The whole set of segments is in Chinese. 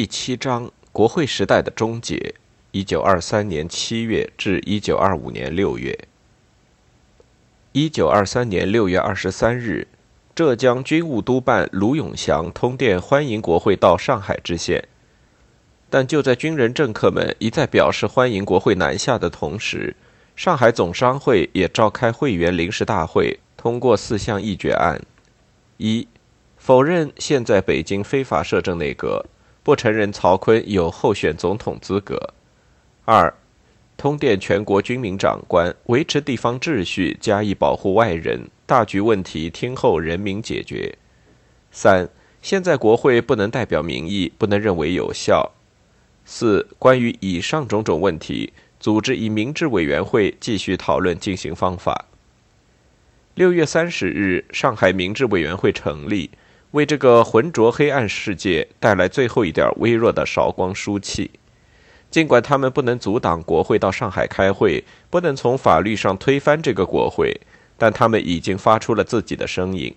第七章：国会时代的终结。一九二三年七月至一九二五年六月。一九二三年六月二十三日，浙江军务督办卢永祥通电欢迎国会到上海知县。但就在军人政客们一再表示欢迎国会南下的同时，上海总商会也召开会员临时大会，通过四项议决案：一、否认现在北京非法摄政内阁。不承认曹锟有候选总统资格。二，通电全国军民长官，维持地方秩序，加以保护外人，大局问题听候人民解决。三，现在国会不能代表民意，不能认为有效。四，关于以上种种问题，组织以民治委员会继续讨论进行方法。六月三十日，上海民治委员会成立。为这个浑浊黑暗世界带来最后一点微弱的韶光书气。尽管他们不能阻挡国会到上海开会，不能从法律上推翻这个国会，但他们已经发出了自己的声音。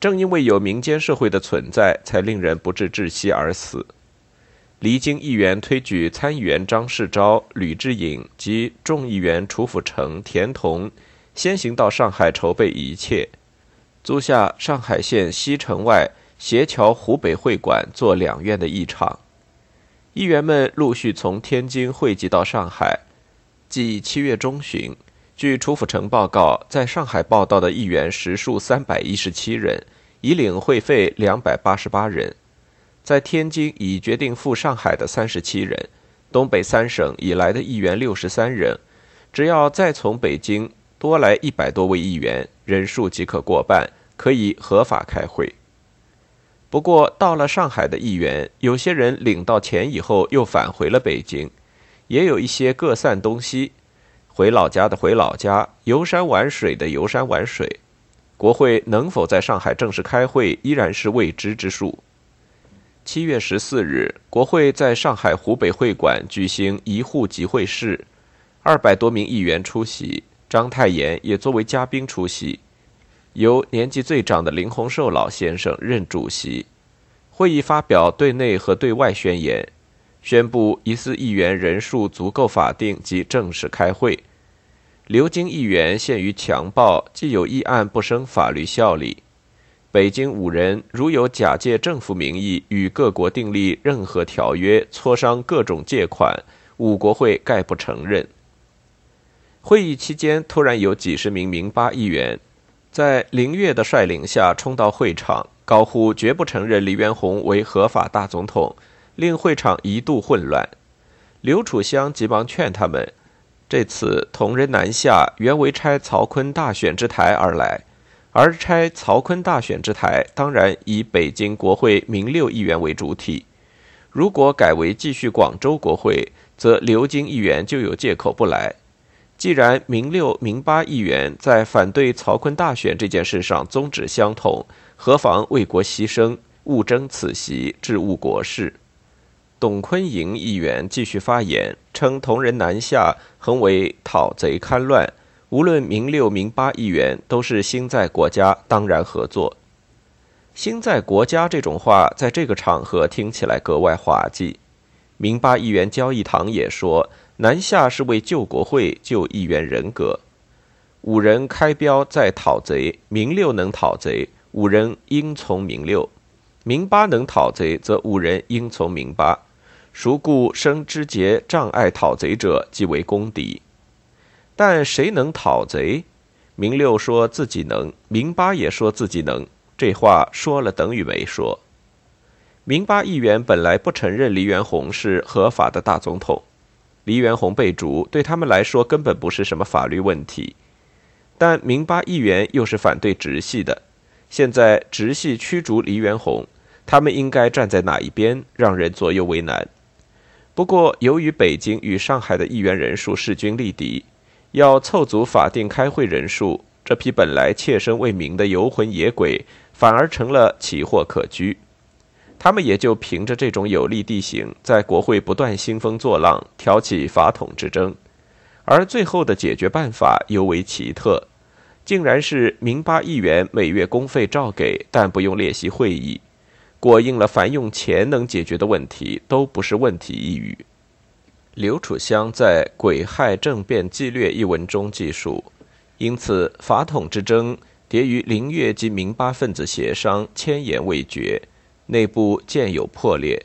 正因为有民间社会的存在，才令人不致窒息而死。离京议员推举参议员张世钊、吕志颖及众议员楚辅成、田同先行到上海筹备一切。租下上海县西城外斜桥湖北会馆做两院的议场，议员们陆续从天津汇集到上海。即七月中旬，据楚辅成报告，在上海报道的议员实数三百一十七人，已领会费两百八十八人；在天津已决定赴上海的三十七人，东北三省以来的议员六十三人，只要再从北京。多来一百多位议员，人数即可过半，可以合法开会。不过，到了上海的议员，有些人领到钱以后又返回了北京，也有一些各散东西，回老家的回老家，游山玩水的游山玩水。国会能否在上海正式开会，依然是未知之数。七月十四日，国会在上海湖北会馆举行一户集会式，二百多名议员出席。章太炎也作为嘉宾出席，由年纪最长的林洪寿老先生任主席。会议发表对内和对外宣言，宣布疑似议员人数足够法定及正式开会。流经议员限于强暴，既有议案不生法律效力。北京五人如有假借政府名义与各国订立任何条约，磋商各种借款，五国会概不承认。会议期间，突然有几十名民巴议员在林月的率领下冲到会场，高呼绝不承认黎元洪为合法大总统，令会场一度混乱。刘楚香急忙劝他们：这次同人南下，原为拆曹锟大选之台而来，而拆曹锟大选之台，当然以北京国会民六议员为主体。如果改为继续广州国会，则流经议员就有借口不来。既然民六、民八议员在反对曹锟大选这件事上宗旨相同，何妨为国牺牲，勿争此席，致误国事？董坤营议员继续发言，称同人南下，横为讨贼戡乱。无论民六、民八议员，都是心在国家，当然合作。心在国家这种话，在这个场合听起来格外滑稽。民八议员焦义堂也说。南下是为救国会、救议员人格。五人开标在讨贼，明六能讨贼，五人应从明六；明八能讨贼，则五人应从明八。孰故生枝节障碍讨贼者，即为公敌。但谁能讨贼？明六说自己能，明八也说自己能。这话说了等于没说。明八议员本来不承认黎元洪是合法的大总统。黎元洪被逐，对他们来说根本不是什么法律问题，但民巴议员又是反对直系的。现在直系驱逐黎元洪，他们应该站在哪一边，让人左右为难。不过，由于北京与上海的议员人数势均力敌，要凑足法定开会人数，这批本来切身为民的游魂野鬼，反而成了奇货可居。他们也就凭着这种有利地形，在国会不断兴风作浪，挑起法统之争。而最后的解决办法尤为奇特，竟然是民巴议员每月公费照给，但不用列席会议。果应了凡用钱能解决的问题都不是问题一语。刘楚香在《癸亥政变纪略》一文中记述，因此法统之争迭于林月及民巴分子协商千言未决，内部渐有破裂。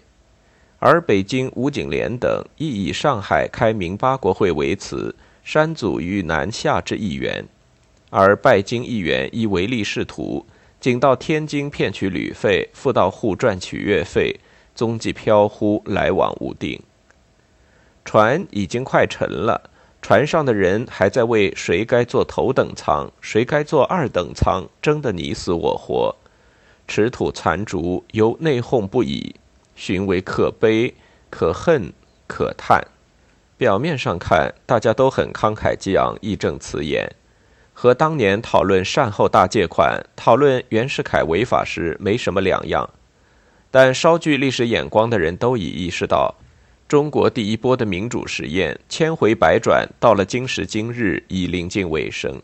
而北京吴景莲等亦以上海开明八国会为辞，删祖于南下之议员，而拜金议员亦唯利是图，仅到天津骗取旅费，复到沪赚取月费，踪迹飘忽，来往无定。船已经快沉了，船上的人还在为谁该坐头等舱，谁该坐二等舱争得你死我活，持土残烛，犹内讧不已。寻为可悲、可恨、可叹。表面上看，大家都很慷慨激昂、义正辞严，和当年讨论善后大借款、讨论袁世凯违法时没什么两样。但稍具历史眼光的人都已意识到，中国第一波的民主实验千回百转，到了今时今日已临近尾声。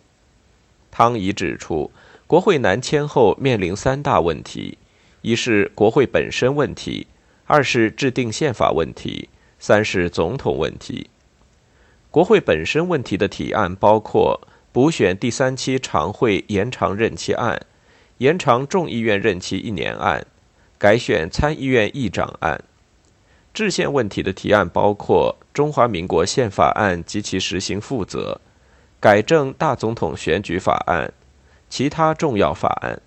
汤怡指出，国会南迁后面临三大问题：一是国会本身问题。二是制定宪法问题，三是总统问题。国会本身问题的提案包括补选第三期常会延长任期案、延长众议院任期一年案、改选参议院议长案。制宪问题的提案包括中华民国宪法案及其实行负责、改正大总统选举法案、其他重要法案。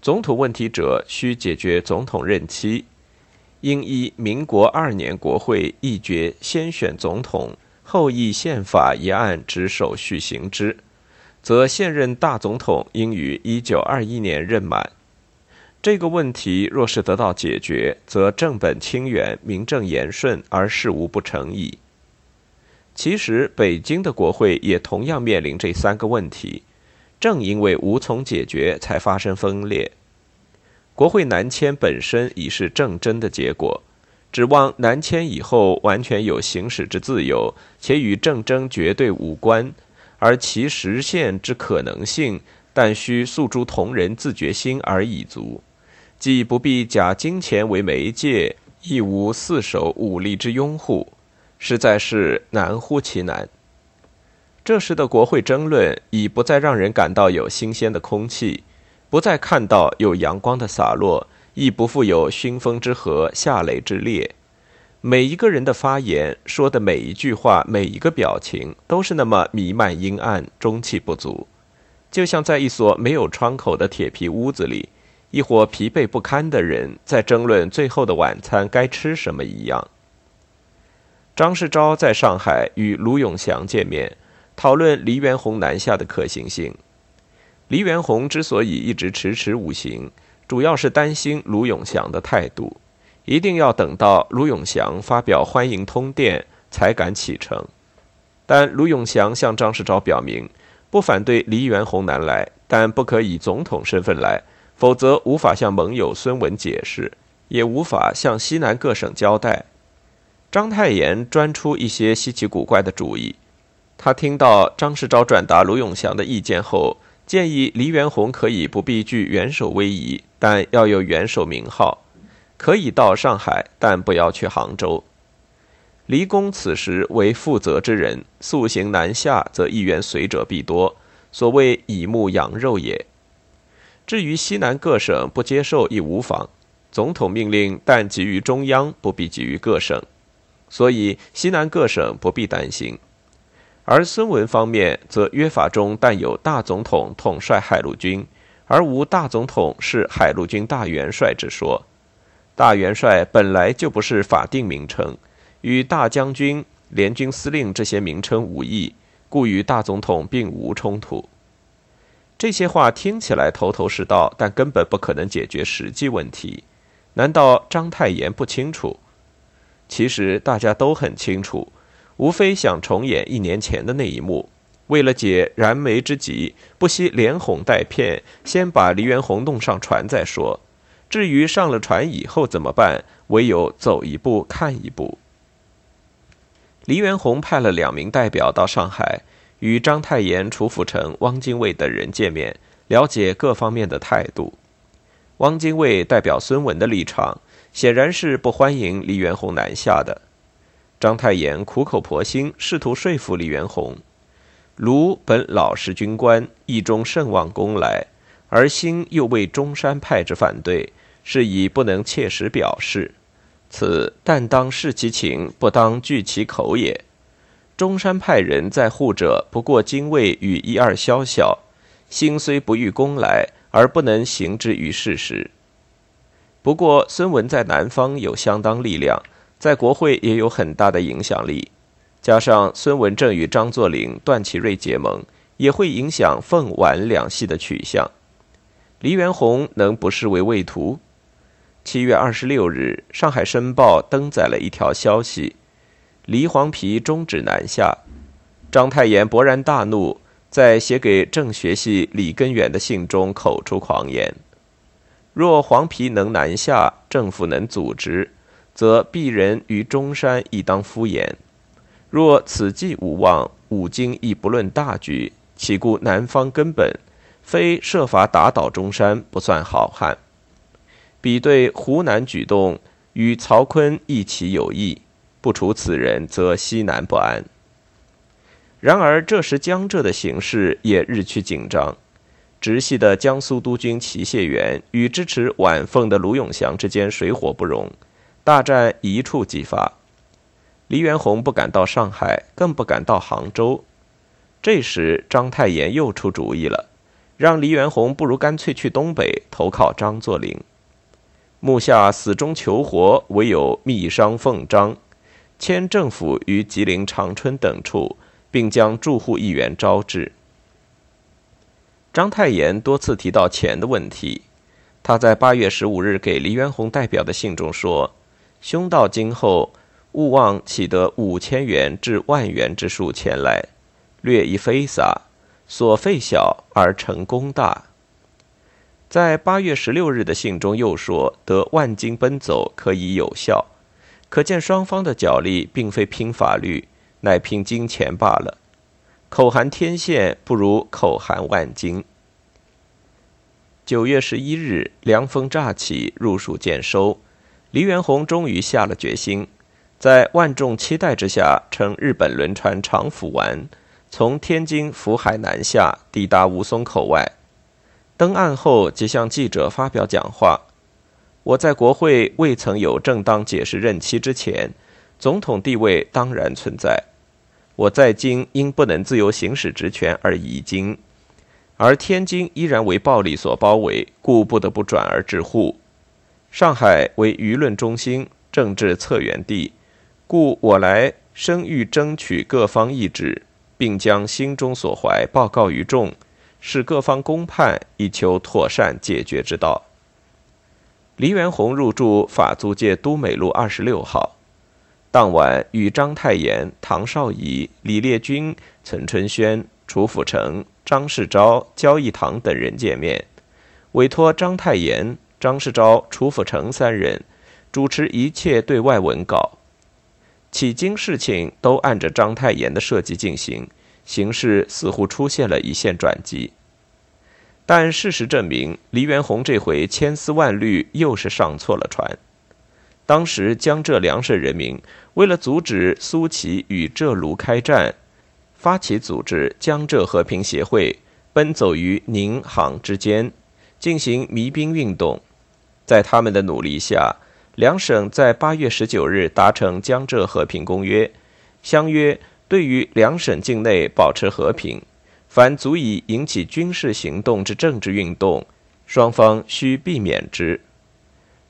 总统问题者需解决总统任期。应依民国二年国会议决先选总统后议宪法一案之手续行之，则现任大总统应于一九二一年任满。这个问题若是得到解决，则正本清源，名正言顺，而事无不成矣。其实，北京的国会也同样面临这三个问题，正因为无从解决，才发生分裂。国会南迁本身已是政争的结果，指望南迁以后完全有行使之自由，且与政争绝对无关，而其实现之可能性，但需诉诸同仁自觉心而已足，既不必假金钱为媒介，亦无四手武力之拥护，实在是难乎其难。这时的国会争论已不再让人感到有新鲜的空气。不再看到有阳光的洒落，亦不复有熏风之和、夏雷之烈。每一个人的发言说的每一句话、每一个表情，都是那么弥漫阴暗、中气不足，就像在一所没有窗口的铁皮屋子里，一伙疲惫不堪的人在争论最后的晚餐该吃什么一样。张世钊在上海与卢永祥见面，讨论黎元洪南下的可行性。黎元洪之所以一直迟迟无行，主要是担心卢永祥的态度，一定要等到卢永祥发表欢迎通电才敢启程。但卢永祥向张世钊表明，不反对黎元洪南来，但不可以总统身份来，否则无法向盟友孙文解释，也无法向西南各省交代。章太炎专出一些稀奇古怪的主意，他听到张世钊转达卢永祥的意见后。建议黎元洪可以不必具元首威仪，但要有元首名号，可以到上海，但不要去杭州。黎公此时为负责之人，速行南下，则议员随者必多，所谓以目养肉也。至于西南各省不接受亦无妨，总统命令但给予中央，不必给予各省，所以西南各省不必担心。而孙文方面则约法中但有大总统统帅海陆军，而无大总统是海陆军大元帅之说。大元帅本来就不是法定名称，与大将军、联军司令这些名称无异，故与大总统并无冲突。这些话听起来头头是道，但根本不可能解决实际问题。难道章太炎不清楚？其实大家都很清楚。无非想重演一年前的那一幕，为了解燃眉之急，不惜连哄带骗，先把黎元洪弄上船再说。至于上了船以后怎么办，唯有走一步看一步。黎元洪派了两名代表到上海，与章太炎、楚辅成、汪精卫等人见面，了解各方面的态度。汪精卫代表孙文的立场，显然是不欢迎黎元洪南下的。章太炎苦口婆心，试图说服李元洪：卢本老实军官，意中甚望攻来，而心又为中山派之反对，是以不能切实表示。此但当视其情，不当据其口也。中山派人在护者，不过精卫与一二宵小，心虽不欲攻来，而不能行之于事实。不过孙文在南方有相当力量，在国会也有很大的影响力，加上孙文正与张作霖、段祺瑞结盟，也会影响凤皖两系的取向。黎元洪能不视为畏途？七月二十六日，《上海申报》登载了一条消息：黎黄皮终止南下。章太炎勃然大怒，在写给政学系李根源的信中口出狂言：若黄皮能南下，政府能组织，则鄙人于中山亦当敷衍；若此计无望，五经亦不论大局，岂顾南方根本？非设法打倒中山，不算好汉。比对湖南举动与曹锟一起有异，不除此人，则西南不安。然而这时江浙的形势也日趋紧张，直系的江苏督军齐燮元与支持皖凤的卢永祥之间水火不容，大战一触即发。黎元洪不敢到上海，更不敢到杭州。这时章太炎又出主意了，让黎元洪不如干脆去东北投靠张作霖。目下死中求活，唯有密商奉章，迁政府于吉林、长春等处，并将驻沪议员招致。章太炎多次提到钱的问题，他在八月十五日给黎元洪代表的信中说：“兄到今后，勿忘起得五千元至万元之数前来，略一飞洒，所费小而成功大。”在八月十六日的信中又说：“得万金奔走可以有效。”可见双方的角力并非拼法律，乃拼金钱罢了。口含天线不如口含万金。九月十一日，凉风乍起，入暑渐收，黎元洪终于下了决心，在万众期待之下，乘日本轮船长府丸，从天津福海南下，抵达吴淞口外。登岸后，即向记者发表讲话。我在国会未曾有正当解释任期之前，总统地位当然存在。我在京因不能自由行使职权而移京，而天津依然为暴力所包围，故不得不转而致沪。上海为舆论中心、政治策源地，故我来生欲争取各方意志，并将心中所怀报告于众。使各方公判，以求妥善解决之道。黎元洪入住法租界都美路二十六号，当晚与章太炎、唐绍仪、李烈钧、岑春轩、楚辅成、张世钊、焦义堂等人见面，委托章太炎、张世钊、楚辅成三人主持一切对外文稿。迄今事情都按着章太炎的设计进行。形势似乎出现了一线转机，但事实证明，黎元洪这回千丝万缕，又是上错了船。当时江浙两省人民为了阻止苏齐与浙卢开战，发起组织江浙和平协会，奔走于宁杭之间，进行弭兵运动。在他们的努力下，两省在八月十九日达成江浙和平公约，相约。对于两省境内保持和平，凡足以引起军事行动之政治运动，双方需避免之。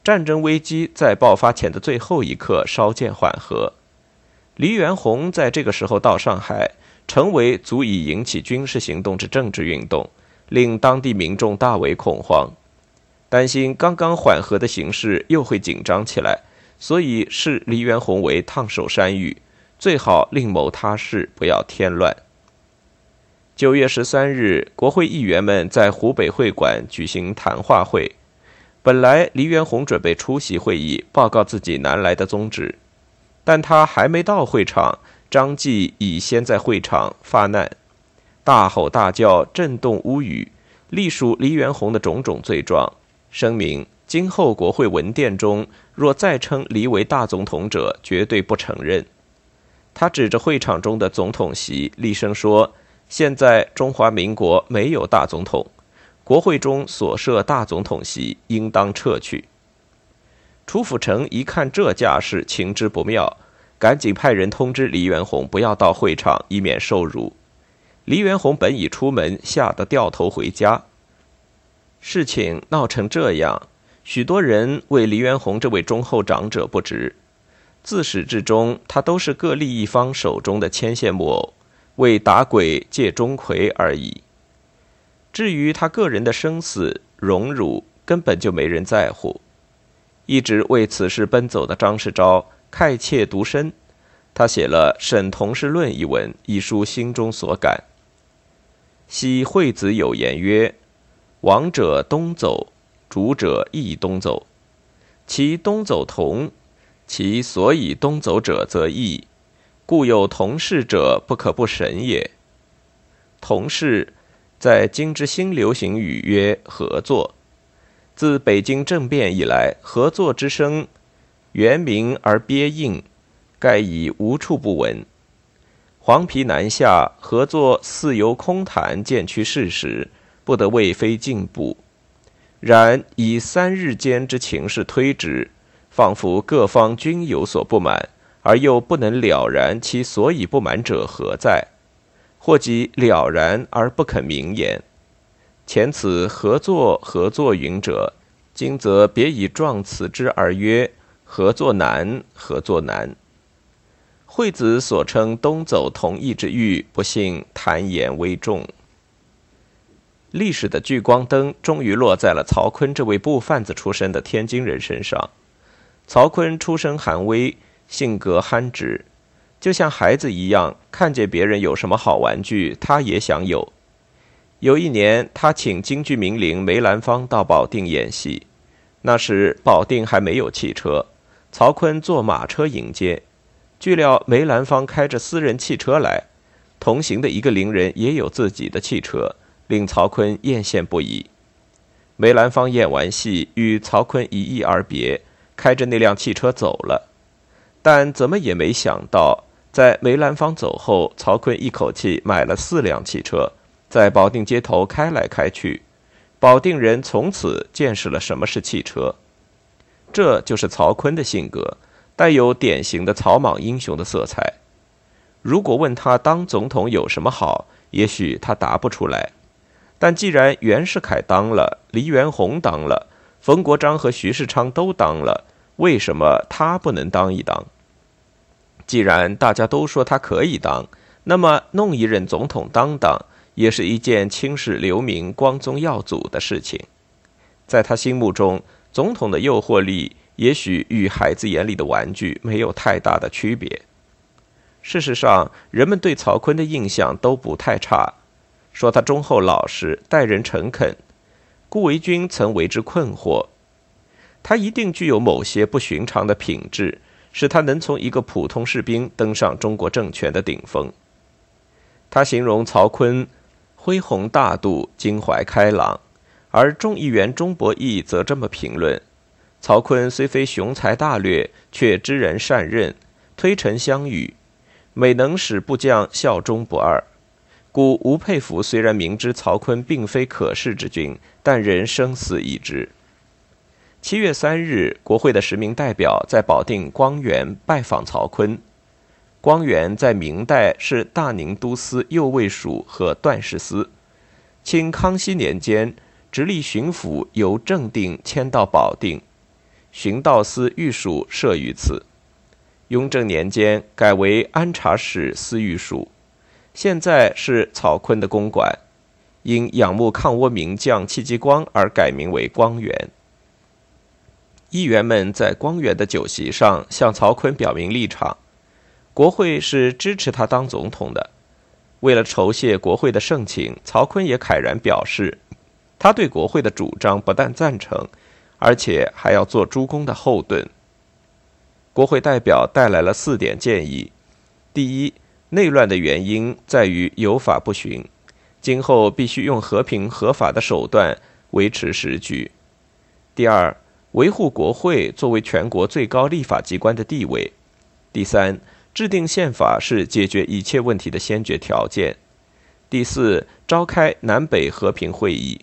战争危机在爆发前的最后一刻稍见缓和。黎元洪在这个时候到上海，成为足以引起军事行动之政治运动，令当地民众大为恐慌，担心刚刚缓和的形势又会紧张起来，所以视黎元洪为烫手山芋。最好另谋他事，不要添乱。九月十三日，国会议员们在湖北会馆举行谈话会。本来黎元洪准备出席会议，报告自己南来的宗旨，但他还没到会场，张继已先在会场发难，大吼大叫，震动屋宇，隶属黎元洪的种种罪状，声明：今后国会文件中若再称黎为大总统者，绝对不承认。他指着会场中的总统席，厉声说：“现在中华民国没有大总统，国会中所设大总统席应当撤去。”楚辅成一看这架势，情之不妙，赶紧派人通知黎元洪不要到会场，以免受辱。黎元洪本已出门，吓得掉头回家。事情闹成这样，许多人为黎元洪这位忠厚长者不值。自始至终，他都是各利益方手中的牵线木偶，为打鬼借钟馗而已。至于他个人的生死荣辱，根本就没人在乎。一直为此事奔走的张世钊慨切独身，他写了《沈同事论》一文，一书心中所感。昔惠子有言曰：“往者东走，主者亦东走，其东走同。”其所以东走者则异，故有同事者不可不审也。同事，在今之新流行语曰合作。自北京政变以来，合作之声，原名而憋硬，盖已无处不闻。黄皮南下，合作似由空谈，渐趋事实，不得为非进步。然以三日间之情势推之。仿佛各方均有所不满，而又不能了然其所以不满者何在，或即了然而不肯明言。前此合作合作云者，今则别以状此之而曰合作难，合作难。惠子所称东走同意之欲，不幸谈言微重。历史的聚光灯终于落在了曹锟这位布贩子出身的天津人身上。曹锟出身寒微，性格憨直，就像孩子一样，看见别人有什么好玩具，他也想有。有一年，他请京剧名伶梅兰芳到保定演戏，那时保定还没有汽车，曹锟坐马车迎接。据料梅兰芳开着私人汽车来，同行的一个伶人也有自己的汽车，令曹锟艳羡不已。梅兰芳演完戏，与曹锟一忆而别。开着那辆汽车走了，但怎么也没想到，在梅兰芳走后，曹锟一口气买了四辆汽车，在保定街头开来开去，保定人从此见识了什么是汽车。这就是曹锟的性格，带有典型的草莽英雄的色彩。如果问他当总统有什么好，也许他答不出来。但既然袁世凯当了，黎元洪当了。冯国璋和徐世昌都当了，为什么他不能当一当？既然大家都说他可以当，那么弄一任总统当当，也是一件青史留名、光宗耀祖的事情。在他心目中，总统的诱惑力也许与孩子眼里的玩具没有太大的区别。事实上，人们对曹锟的印象都不太差，说他忠厚老实，待人诚恳。顾维钧曾为之困惑，他一定具有某些不寻常的品质，使他能从一个普通士兵登上中国政权的顶峰。他形容曹锟恢宏大度、襟怀开朗，而众议员钟伯义则这么评论：曹锟虽非雄才大略，却知人善任，推陈相与，每能使部将效忠不二。故吴佩孚虽然明知曹锟并非可视之君，但仍生死已之。七月三日，国会的十名代表在保定光原拜访曹锟。光原在明代是大宁都司右卫署和段氏司。清康熙年间，直隶巡抚由正定迁到保定，巡道司御署设于此。雍正年间，改为安察使司御署。现在是曹锟的公馆，因仰慕抗倭名将戚继光而改名为光原。议员们在光原的酒席上向曹锟表明立场，国会是支持他当总统的。为了酬谢国会的盛情，曹锟也慨然表示，他对国会的主张不但赞成，而且还要做诸公的后盾。国会代表带来了四点建议：第一，内乱的原因在于有法不循，今后必须用和平合法的手段维持时局。第二，维护国会作为全国最高立法机关的地位；第三，制定宪法是解决一切问题的先决条件；第四，召开南北和平会议。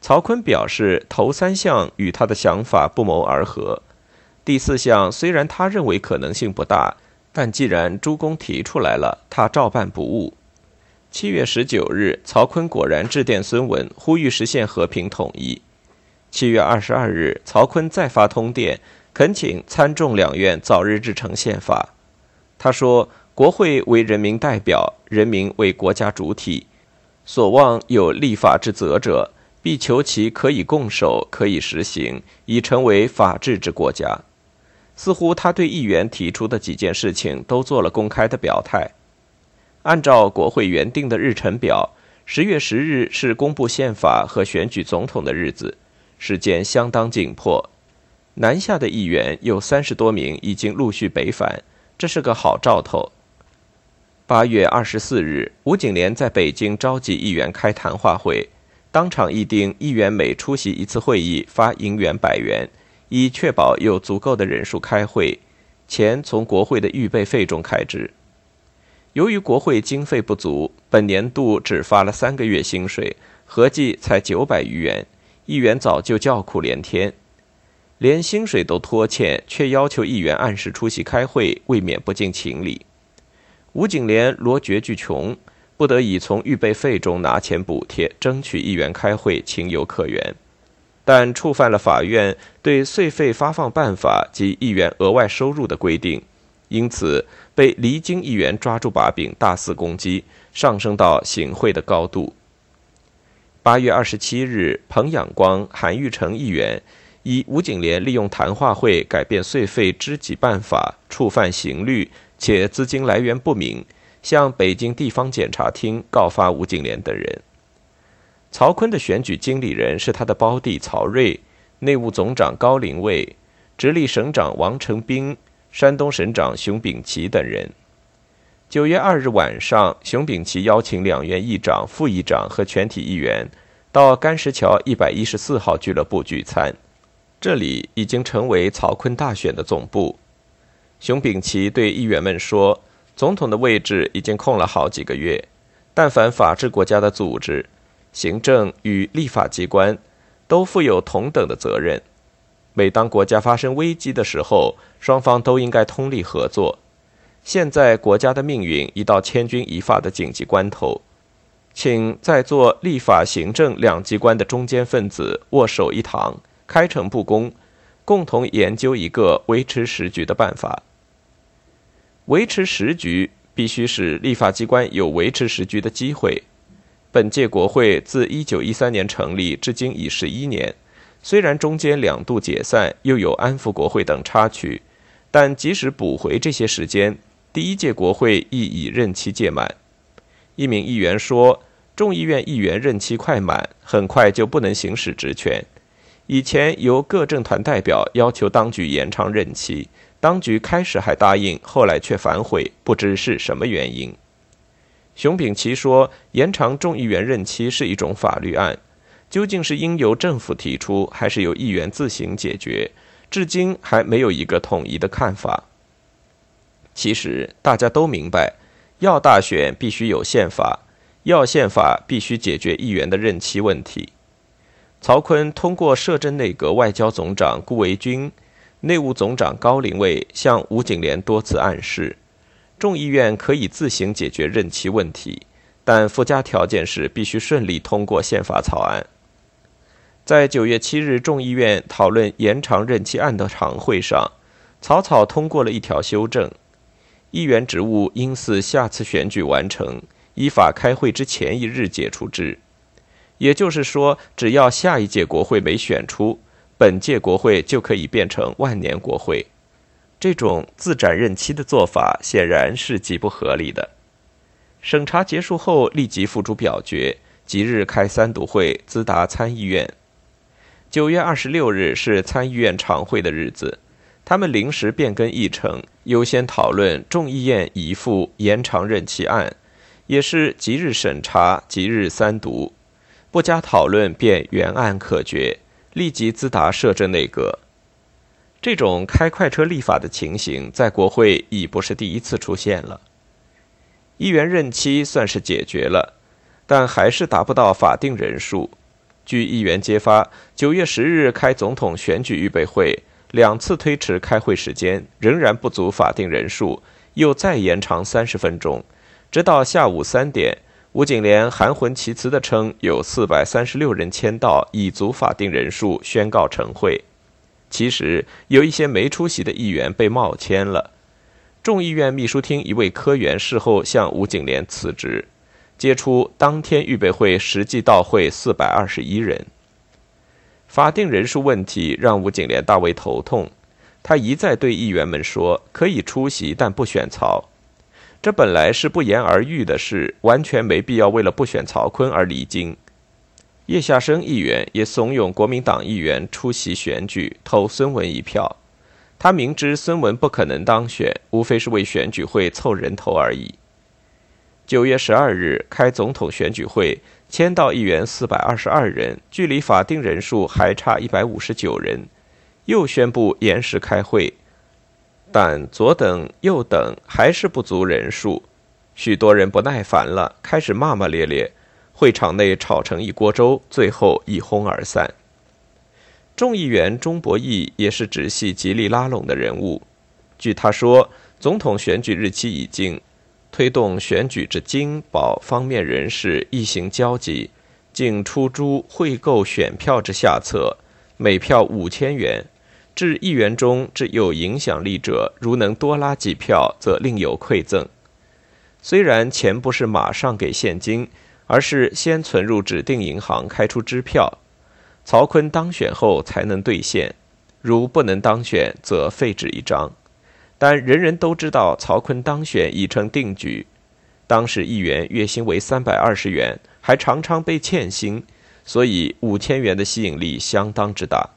曹锟表示，头三项与他的想法不谋而合。第四项虽然他认为可能性不大，但既然朱公提出来了，他照办不误。七月十九日，曹锟果然致电孙文，呼吁实现和平统一。七月二十二日，曹锟再发通电，恳请参众两院早日制成宪法。他说：“国会为人民代表，人民为国家主体，所望有立法之责者，必求其可以共守，可以实行，以成为法治之国家。”似乎他对议员提出的几件事情都做了公开的表态。按照国会原定的日程表，十月十日是公布宪法和选举总统的日子，时间相当紧迫。南下的议员有三十多名已经陆续北返，这是个好兆头。八月二十四日，吴景莲在北京召集议员开谈话会，当场议定议员每出席一次会议发银元百元，以确保有足够的人数开会，钱从国会的预备费中开支。由于国会经费不足，本年度只发了三个月薪水，合计才九百余元，议员早就叫苦连天，连薪水都拖欠，却要求议员按时出席开会，未免不近情理。吴景莲罗绝句穷，不得已从预备费中拿钱补贴，争取议员开会，情有可原，但触犯了法院对税费发放办法及议员额外收入的规定。因此，被离京议员抓住把柄，大肆攻击，上升到行贿的高度。八月二十七日，彭仰光、韩玉成议员以吴景莲利用谈话会改变税费支给办法，触犯刑律，且资金来源不明，向北京地方检察厅告发吴景莲等人。曹锟的选举经理人是他的胞弟曹睿，内务总长高林卫，直隶省长王成斌。山东省长熊丙奇等人。九月二日晚上，熊丙奇邀请两院议长、副议长和全体议员到干石桥一百一十四号俱乐部聚餐，这里已经成为曹锟大选的总部。熊丙奇对议员们说：“总统的位置已经空了好几个月，但凡法治国家的组织、行政与立法机关，都负有同等的责任。”每当国家发生危机的时候，双方都应该通力合作。现在国家的命运已到千钧一发的紧急关头，请在做立法、行政两机关的中间分子握手一堂，开诚布公，共同研究一个维持时局的办法。维持时局必须使立法机关有维持时局的机会。本届国会自一九一三年成立至今已十一年。虽然中间两度解散，又有安抚国会等插曲，但即使补回这些时间，第一届国会亦已任期届满。一名议员说：“众议院议员任期快满，很快就不能行使职权。以前由各政团代表要求当局延长任期，当局开始还答应，后来却反悔，不知是什么原因。”熊丙奇说：“延长众议员任期是一种法律案。”究竟是应由政府提出，还是由议员自行解决？至今还没有一个统一的看法。其实大家都明白，要大选必须有宪法，要宪法必须解决议员的任期问题。曹锟通过摄政内阁外交总长顾维钧、内务总长高凌卫向吴景莲多次暗示，众议院可以自行解决任期问题，但附加条件是必须顺利通过宪法草案。在九月七日众议院讨论延长任期案的常会上，草草通过了一条修正：议员职务应似下次选举完成，依法开会之前一日解除之。也就是说，只要下一届国会没选出，本届国会就可以变成万年国会。这种自斩任期的做法显然是极不合理的。审查结束后，立即付诸表决，即日开三读会，咨达参议院。九月二十六日是参议院常会的日子，他们临时变更议程，优先讨论众议院移付延长任期案，也是即日审查，即日三读，不加讨论便原案可决，立即自打摄政内阁。这种开快车立法的情形，在国会已不是第一次出现了。议员任期算是解决了，但还是达不到法定人数。据议员揭发，九月十日开总统选举预备会，两次推迟开会时间，仍然不足法定人数，又再延长三十分钟，直到下午三点，吴景莲含混其辞地称有四百三十六人签到，已足法定人数，宣告成会。其实有一些没出席的议员被冒签了。众议院秘书厅一位科员事后向吴景莲辞职，揭出当天预备会实际到会四百二十一人。法定人数问题让吴景莲大为头痛，他一再对议员们说可以出席，但不选曹。这本来是不言而喻的事，完全没必要为了不选曹锟而离京。叶夏生议员也怂恿国民党议员出席选举，投孙文一票。他明知孙文不可能当选，无非是为选举会凑人头而已。九月十二日开总统选举会，签到议员四百二十二人，距离法定人数还差一百五十九人，又宣布延时开会。但左等右等还是不足人数，许多人不耐烦了，开始骂骂咧咧，会场内吵成一锅粥，最后一哄而散。众议员钟伯义也是直系极力拉拢的人物。据他说，总统选举日期已经，推动选举之金保方面人士一行交集，竟出诸汇购选票之下策，每票五千元。至议员中之有影响力者，如能多拉几票，则另有馈赠。虽然钱不是马上给现金，而是先存入指定银行，开出支票。曹锟当选后才能兑现，如不能当选，则废纸一张。但人人都知道曹锟当选已成定局。当时议员月薪为三百二十元，还常常被欠薪，所以五千元的吸引力相当之大。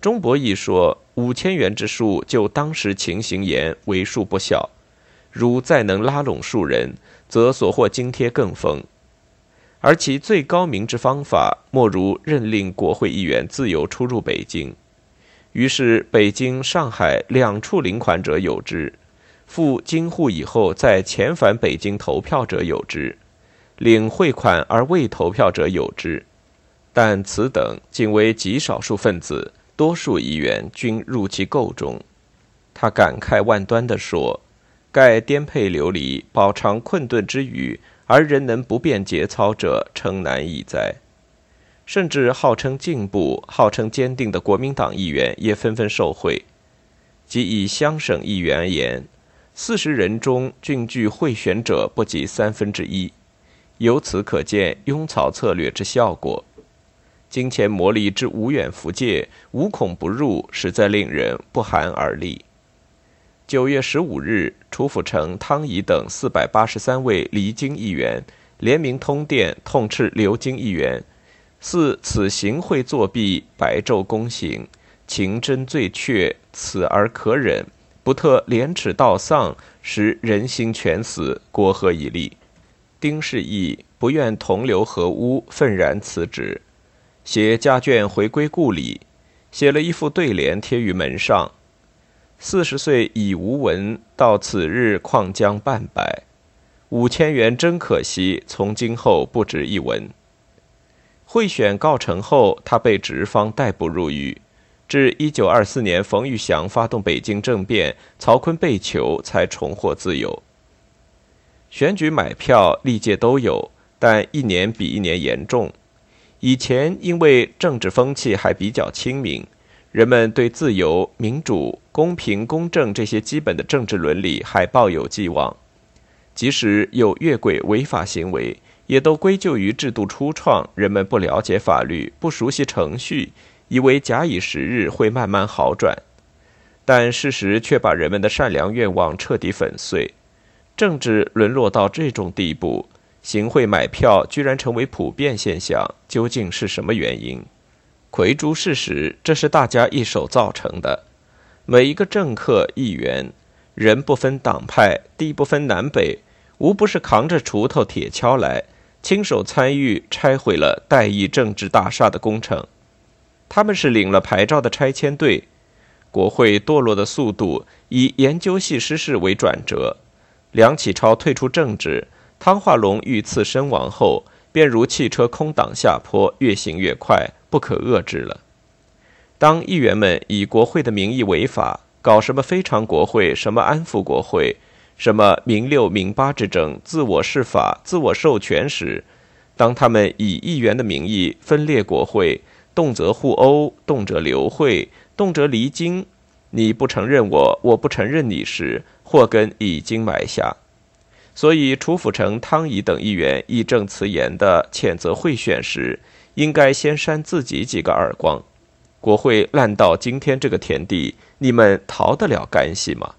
钟伯义说：“五千元之数，就当时情形言，为数不小。如再能拉拢数人，则所获津贴更丰。”而其最高明之方法，莫如任令国会议员自由出入北京。于是，北京、上海两处领款者有之，赴京沪以后再遣返北京投票者有之，领汇款而未投票者有之。但此等仅为极少数分子，多数议员均入其构中。他感慨万端地说：“盖颠沛流离、饱尝困顿之余。”而人能不变节操者，称难易哉。甚至号称进步、号称坚定的国民党议员也纷纷受贿。即以乡省议员而言，四十人中均具贿选者不及三分之一。由此可见，拥草策略之效果。金钱魔力之无远弗届、无孔不入，实在令人不寒而栗。九月十五日，楚辅成、汤仪等四百八十三位离京议员联名通电，痛斥留京议员：似此行贿作弊，白昼公行，情真罪确，此而可忍，不特廉耻道丧，使人心全死，国何以立？丁世义不愿同流合污，愤然辞职，携家眷回归故里，写了一副对联贴于门上。四十岁已无闻，到此日况将半百。五千元真可惜，从今后不值一文。贿选告成后，他被直方逮捕入狱，至一九二四年冯玉祥发动北京政变，曹锟被囚，才重获自由。选举买票历届都有，但一年比一年严重。以前因为政治风气还比较清明。人们对自由、民主、公平、公正这些基本的政治伦理还抱有寄望，即使有越轨违法行为，也都归咎于制度初创，人们不了解法律，不熟悉程序，以为假以时日会慢慢好转。但事实却把人们的善良愿望彻底粉碎，政治沦落到这种地步，行贿买票居然成为普遍现象，究竟是什么原因？魁诸事实，这是大家一手造成的。每一个政客、议员，人不分党派，地不分南北，无不是扛着锄头、铁锹来，亲手参与拆毁了代议政治大厦的工程。他们是领了牌照的拆迁队。国会堕落的速度以研究系失事为转折。梁启超退出政治，汤化龙遇刺身亡后，便如汽车空挡下坡，越行越快，不可遏制了。当议员们以国会的名义违法，搞什么非常国会，什么安抚国会，什么明六明八之争，自我释法、自我授权时，当他们以议员的名义分裂国会，动辄互殴，动辄流会，动辄离京，你不承认我，我不承认你时，祸根已经埋下。所以，楚辅成、汤仪等议员义正辞严地谴责贿选时，应该先扇自己几个耳光。国会烂到今天这个田地，你们逃得了干系吗？